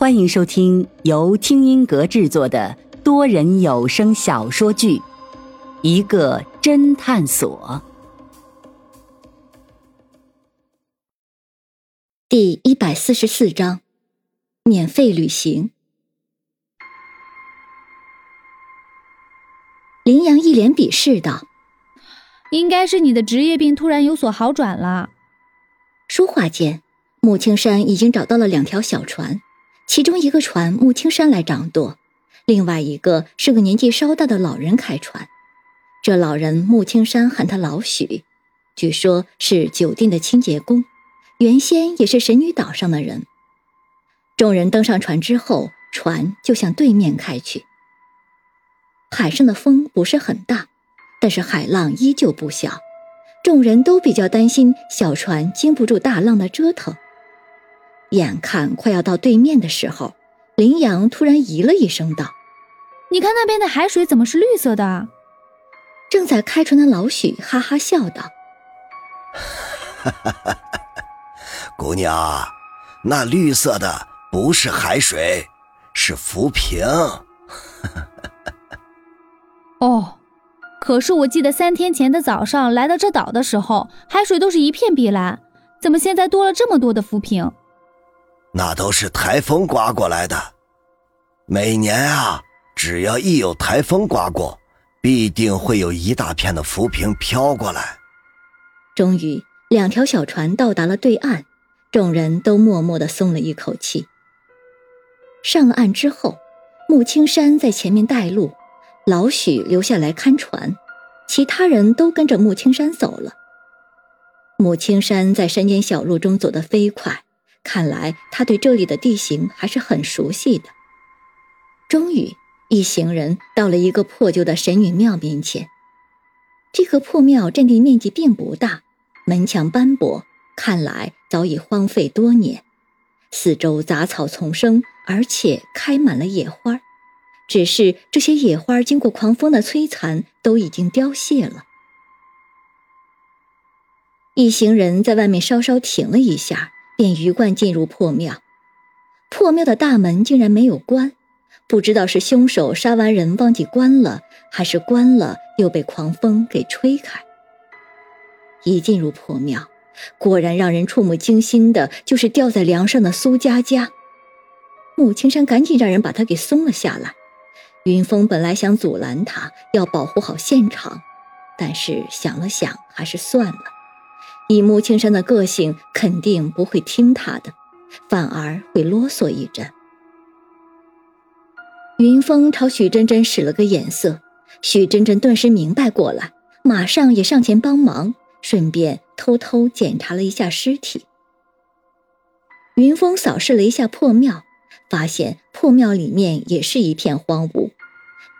欢迎收听由听音阁制作的多人有声小说剧《一个侦探所》第一百四十四章：免费旅行。林阳一脸鄙视道：“应该是你的职业病突然有所好转了。”说话间，穆青山已经找到了两条小船。其中一个船穆青山来掌舵，另外一个是个年纪稍大的老人开船。这老人穆青山喊他老许，据说是酒店的清洁工，原先也是神女岛上的人。众人登上船之后，船就向对面开去。海上的风不是很大，但是海浪依旧不小，众人都比较担心小船经不住大浪的折腾。眼看快要到对面的时候，林阳突然咦了一声，道：“你看那边的海水怎么是绿色的？”正在开船的老许哈哈笑道：“哈哈哈，姑娘，那绿色的不是海水，是浮萍。”哦，可是我记得三天前的早上来到这岛的时候，海水都是一片碧蓝，怎么现在多了这么多的浮萍？那都是台风刮过来的。每年啊，只要一有台风刮过，必定会有一大片的浮萍飘过来。终于，两条小船到达了对岸，众人都默默的松了一口气。上了岸之后，穆青山在前面带路，老许留下来看船，其他人都跟着穆青山走了。穆青山在山间小路中走得飞快。看来他对这里的地形还是很熟悉的。终于，一行人到了一个破旧的神女庙面前。这个破庙占地面积并不大，门墙斑驳，看来早已荒废多年。四周杂草丛生，而且开满了野花，只是这些野花经过狂风的摧残，都已经凋谢了。一行人在外面稍稍停了一下。便鱼贯进入破庙，破庙的大门竟然没有关，不知道是凶手杀完人忘记关了，还是关了又被狂风给吹开。一进入破庙，果然让人触目惊心的就是吊在梁上的苏佳佳。穆青山赶紧让人把她给松了下来。云峰本来想阻拦他，要保护好现场，但是想了想，还是算了。以穆青山的个性，肯定不会听他的，反而会啰嗦一阵。云峰朝许真真使了个眼色，许真真顿时明白过来，马上也上前帮忙，顺便偷偷检查了一下尸体。云峰扫视了一下破庙，发现破庙里面也是一片荒芜，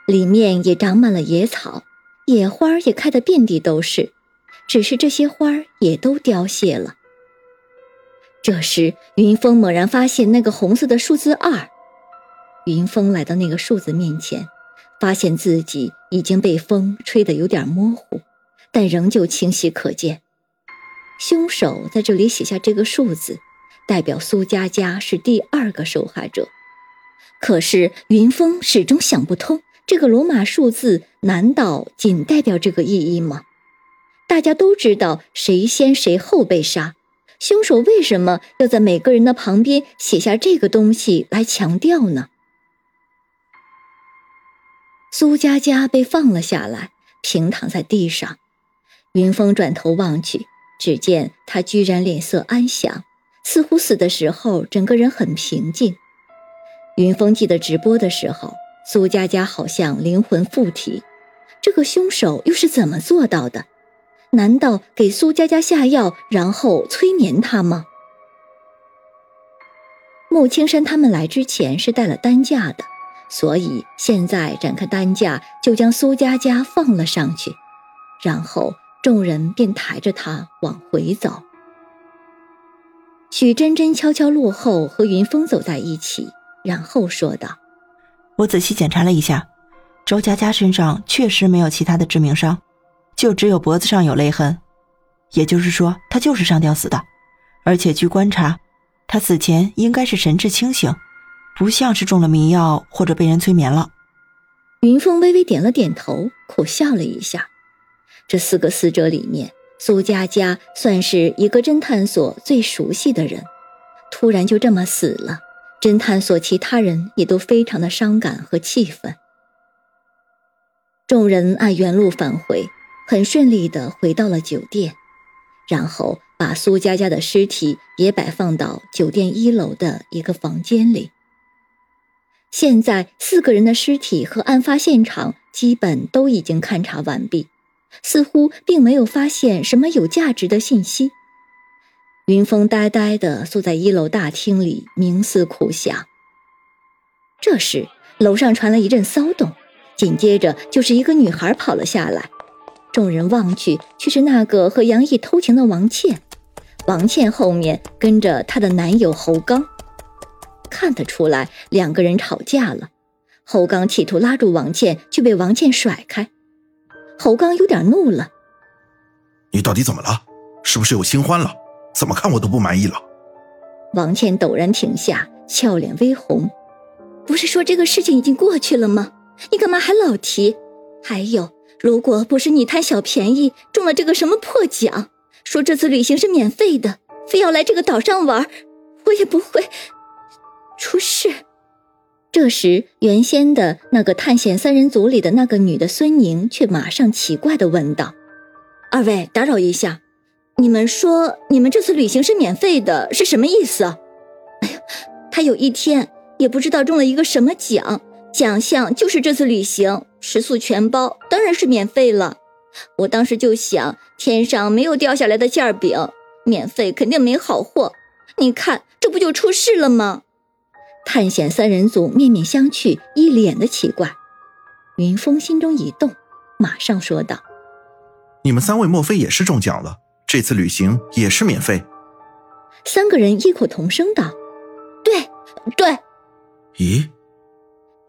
里面也长满了野草，野花也开得遍地都是。只是这些花也都凋谢了。这时，云峰猛然发现那个红色的数字二。云峰来到那个数字面前，发现自己已经被风吹得有点模糊，但仍旧清晰可见。凶手在这里写下这个数字，代表苏佳佳是第二个受害者。可是，云峰始终想不通，这个罗马数字难道仅代表这个意义吗？大家都知道谁先谁后被杀，凶手为什么要在每个人的旁边写下这个东西来强调呢？苏佳佳被放了下来，平躺在地上。云峰转头望去，只见她居然脸色安详，似乎死的时候整个人很平静。云峰记得直播的时候，苏佳佳好像灵魂附体，这个凶手又是怎么做到的？难道给苏佳佳下药，然后催眠她吗？穆青山他们来之前是带了担架的，所以现在展开担架，就将苏佳佳放了上去，然后众人便抬着她往回走。许真真悄悄落后，和云峰走在一起，然后说道：“我仔细检查了一下，周佳佳身上确实没有其他的致命伤。”就只有脖子上有勒痕，也就是说，他就是上吊死的。而且据观察，他死前应该是神志清醒，不像是中了迷药或者被人催眠了。云峰微微点了点头，苦笑了一下。这四个死者里面，苏佳佳算是一个侦探所最熟悉的人，突然就这么死了，侦探所其他人也都非常的伤感和气愤。众人按原路返回，很顺利的回到了酒店，然后把苏佳佳的尸体也摆放到酒店一楼的一个房间里。现在四个人的尸体和案发现场基本都已经勘察完毕，似乎并没有发现什么有价值的信息。云峰呆呆地坐在一楼大厅里，冥思苦想。这时，楼上传来一阵骚动，紧接着就是一个女孩跑了下来。众人望去，却是那个和杨毅偷情的王倩。王倩后面跟着她的男友侯刚。看得出来，两个人吵架了。侯刚企图拉住王倩，却被王倩甩开。侯刚有点怒了：“你到底怎么了？是不是有新欢了？怎么看我都不满意了。”王倩陡然停下，俏脸微红：“不是说这个事情已经过去了吗？你干嘛还老提？还有，如果不是你贪小便宜中了这个什么破奖，说这次旅行是免费的，非要来这个岛上玩，我也不会。”出事。这时，原先的那个探险三人组里的那个女的孙宁却马上奇怪的问道：“二位，打扰一下，你们说你们这次旅行是免费的，是什么意思？”哎呀，他有一天也不知道中了一个什么奖，奖项就是这次旅行食宿全包，当然是免费了。我当时就想，天上没有掉下来的馅饼，免费肯定没好货。你看，这不就出事了吗？探险三人组面面相觑，一脸的奇怪。云峰心中一动，马上说道：“你们三位莫非也是中奖了？这次旅行也是免费？”三个人异口同声道：“对，对。”咦？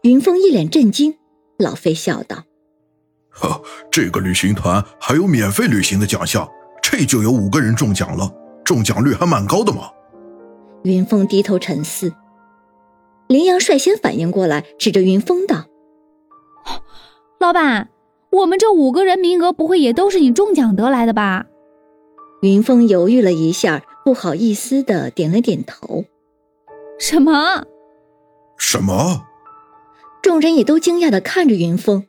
云峰一脸震惊。老费笑道：“呵，这个旅行团还有免费旅行的奖项，这就有五个人中奖了，中奖率还蛮高的嘛。”云峰低头沉思。林阳率先反应过来，指着云峰道：“老板，我们这五个人名额不会也都是你中奖得来的吧？”云峰犹豫了一下，不好意思的点了点头。“什么？什么？”众人也都惊讶的看着云峰。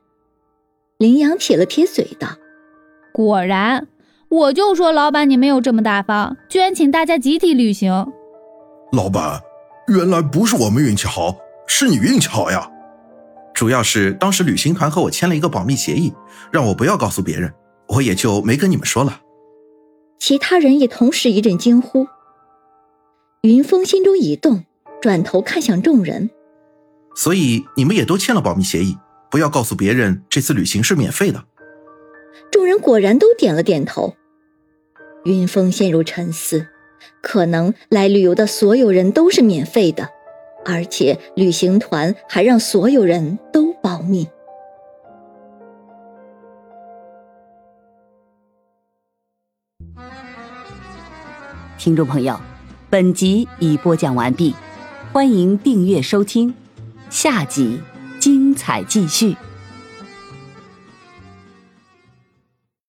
林阳撇了撇嘴道：“果然，我就说老板你没有这么大方，居然请大家集体旅行。”老板。原来不是我们运气好，是你运气好呀！主要是当时旅行团和我签了一个保密协议，让我不要告诉别人，我也就没跟你们说了。其他人也同时一阵惊呼。云峰心中一动，转头看向众人：“所以你们也都签了保密协议，不要告诉别人这次旅行是免费的。”众人果然都点了点头。云峰陷入沉思。可能来旅游的所有人都是免费的，而且旅行团还让所有人都保密。听众朋友，本集已播讲完毕，欢迎订阅收听，下集精彩继续。